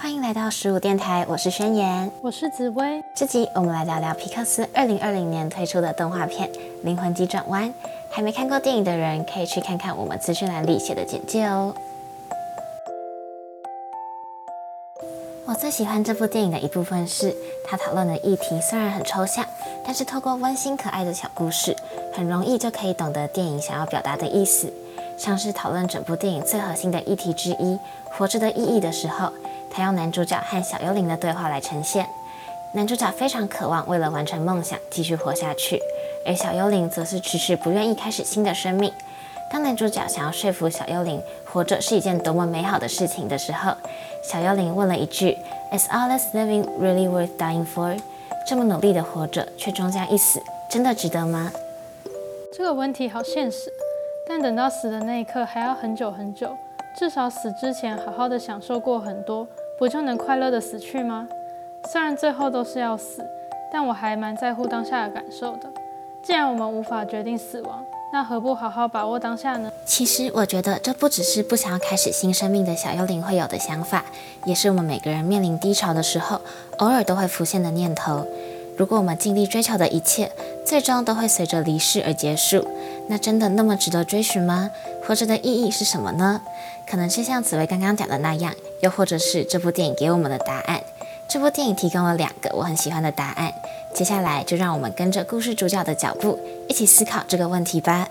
欢迎来到十五电台，我是宣言，我是紫薇。这集我们来聊聊皮克斯二零二零年推出的动画片《灵魂急转弯》。还没看过电影的人，可以去看看我们资讯栏里写的简介哦。我最喜欢这部电影的一部分是，它讨论的议题虽然很抽象，但是透过温馨可爱的小故事，很容易就可以懂得电影想要表达的意思。像是讨论整部电影最核心的议题之一——活着的意义的时候。他用男主角和小幽灵的对话来呈现。男主角非常渴望为了完成梦想继续活下去，而小幽灵则是迟迟不愿意开始新的生命。当男主角想要说服小幽灵活着是一件多么美好的事情的时候，小幽灵问了一句：“Is all this living really worth dying for？” 这么努力的活着，却终将一死，真的值得吗？这个问题好现实，但等到死的那一刻还要很久很久。至少死之前好好的享受过很多，不就能快乐的死去吗？虽然最后都是要死，但我还蛮在乎当下的感受的。既然我们无法决定死亡，那何不好好把握当下呢？其实我觉得这不只是不想要开始新生命的小幽灵会有的想法，也是我们每个人面临低潮的时候，偶尔都会浮现的念头。如果我们尽力追求的一切，最终都会随着离世而结束，那真的那么值得追寻吗？活着的意义是什么呢？可能是像紫薇刚刚讲的那样，又或者是这部电影给我们的答案。这部电影提供了两个我很喜欢的答案。接下来就让我们跟着故事主角的脚步，一起思考这个问题吧。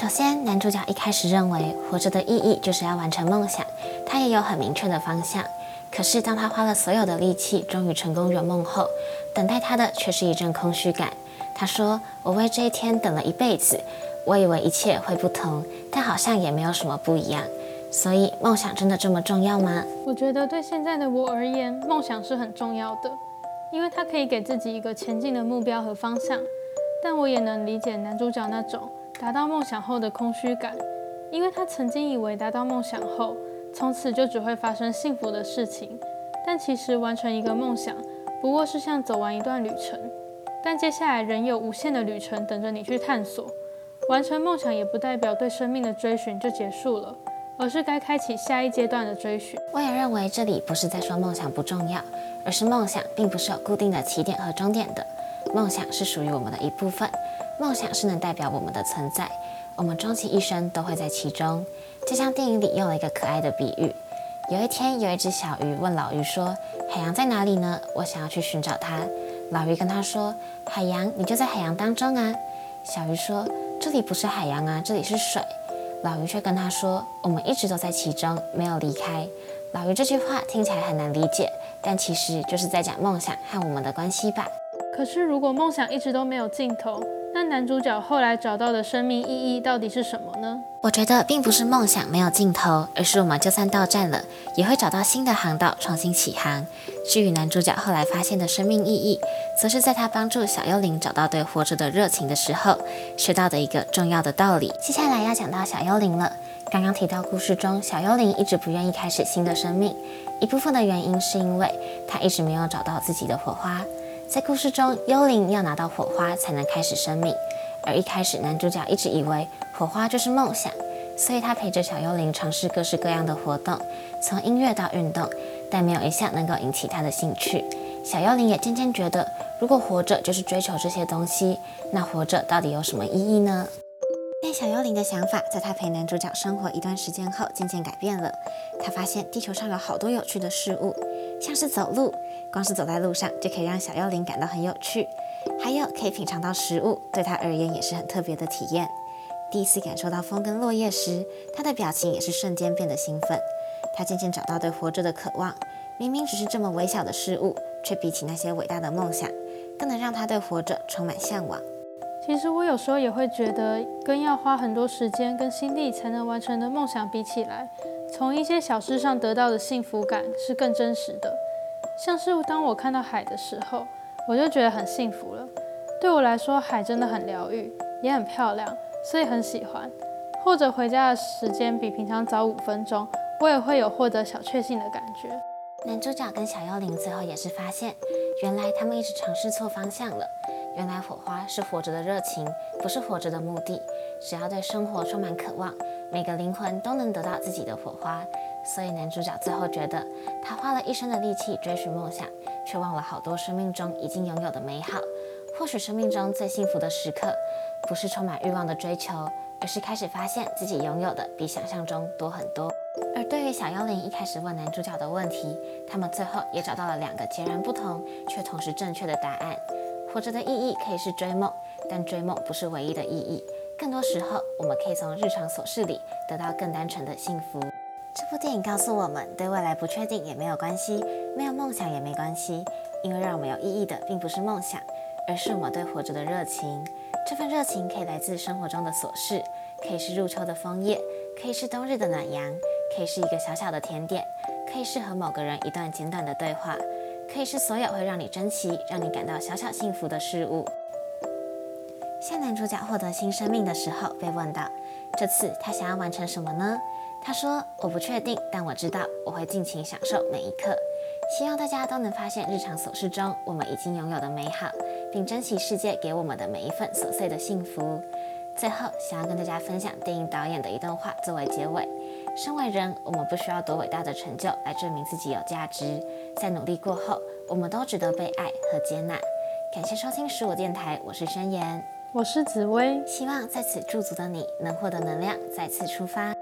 首先，男主角一开始认为活着的意义就是要完成梦想，他也有很明确的方向。可是当他花了所有的力气，终于成功圆梦后，等待他的却是一阵空虚感。他说：“我为这一天等了一辈子，我以为一切会不同，但好像也没有什么不一样。”所以，梦想真的这么重要吗？我觉得对现在的我而言，梦想是很重要的，因为它可以给自己一个前进的目标和方向。但我也能理解男主角那种达到梦想后的空虚感，因为他曾经以为达到梦想后，从此就只会发生幸福的事情。但其实完成一个梦想，不过是像走完一段旅程，但接下来仍有无限的旅程等着你去探索。完成梦想也不代表对生命的追寻就结束了。而是该开启下一阶段的追寻。我也认为这里不是在说梦想不重要，而是梦想并不是有固定的起点和终点的。梦想是属于我们的一部分，梦想是能代表我们的存在，我们终其一生都会在其中。就像电影里用了一个可爱的比喻：有一天，有一只小鱼问老鱼说：“海洋在哪里呢？我想要去寻找它。”老鱼跟他说：“海洋，你就在海洋当中啊。”小鱼说：“这里不是海洋啊，这里是水。”老余却跟他说：“我们一直都在其中，没有离开。”老余这句话听起来很难理解，但其实就是在讲梦想和我们的关系吧。可是，如果梦想一直都没有尽头，那男主角后来找到的生命意义到底是什么呢？我觉得并不是梦想没有尽头，而是我们就算到站了，也会找到新的航道，重新起航。至于男主角后来发现的生命意义，则是在他帮助小幽灵找到对活着的热情的时候，学到的一个重要的道理。接下来要讲到小幽灵了。刚刚提到故事中，小幽灵一直不愿意开始新的生命，一部分的原因是因为他一直没有找到自己的火花。在故事中，幽灵要拿到火花才能开始生命。而一开始，男主角一直以为火花就是梦想，所以他陪着小幽灵尝试各式各样的活动，从音乐到运动，但没有一项能够引起他的兴趣。小幽灵也渐渐觉得，如果活着就是追求这些东西，那活着到底有什么意义呢？但小幽灵的想法，在他陪男主角生活一段时间后，渐渐改变了。他发现地球上有好多有趣的事物，像是走路，光是走在路上就可以让小幽灵感到很有趣。还有可以品尝到食物，对他而言也是很特别的体验。第一次感受到风跟落叶时，他的表情也是瞬间变得兴奋。他渐渐找到对活着的渴望，明明只是这么微小的事物，却比起那些伟大的梦想，更能让他对活着充满向往。其实我有时候也会觉得，跟要花很多时间跟心力才能完成的梦想比起来，从一些小事上得到的幸福感是更真实的。像是当我看到海的时候。我就觉得很幸福了。对我来说，海真的很疗愈，也很漂亮，所以很喜欢。或者回家的时间比平常早五分钟，我也会有获得小确幸的感觉。男主角跟小幽灵最后也是发现，原来他们一直尝试错方向了。原来火花是活着的热情，不是活着的目的。只要对生活充满渴望，每个灵魂都能得到自己的火花。所以男主角最后觉得，他花了一生的力气追寻梦想，却忘了好多生命中已经拥有的美好。或许生命中最幸福的时刻，不是充满欲望的追求，而是开始发现自己拥有的比想象中多很多。而对于小妖灵一开始问男主角的问题，他们最后也找到了两个截然不同却同时正确的答案。活着的意义可以是追梦，但追梦不是唯一的意义。更多时候，我们可以从日常琐事里得到更单纯的幸福。这部电影告诉我们，对未来不确定也没有关系，没有梦想也没关系，因为让我们有意义的，并不是梦想，而是我们对活着的热情。这份热情可以来自生活中的琐事，可以是入秋的枫叶，可以是冬日的暖阳，可以是一个小小的甜点，可以是和某个人一段简短的对话，可以是所有会让你珍惜、让你感到小小幸福的事物。像男主角获得新生命的时候，被问到，这次他想要完成什么呢？他说：“我不确定，但我知道我会尽情享受每一刻。希望大家都能发现日常琐事中我们已经拥有的美好，并珍惜世界给我们的每一份琐碎的幸福。”最后，想要跟大家分享电影导演的一段话作为结尾：身为人，我们不需要多伟大的成就来证明自己有价值，在努力过后，我们都值得被爱和接纳。感谢收听十五电台，我是宣言，我是紫薇，希望在此驻足的你能获得能量，再次出发。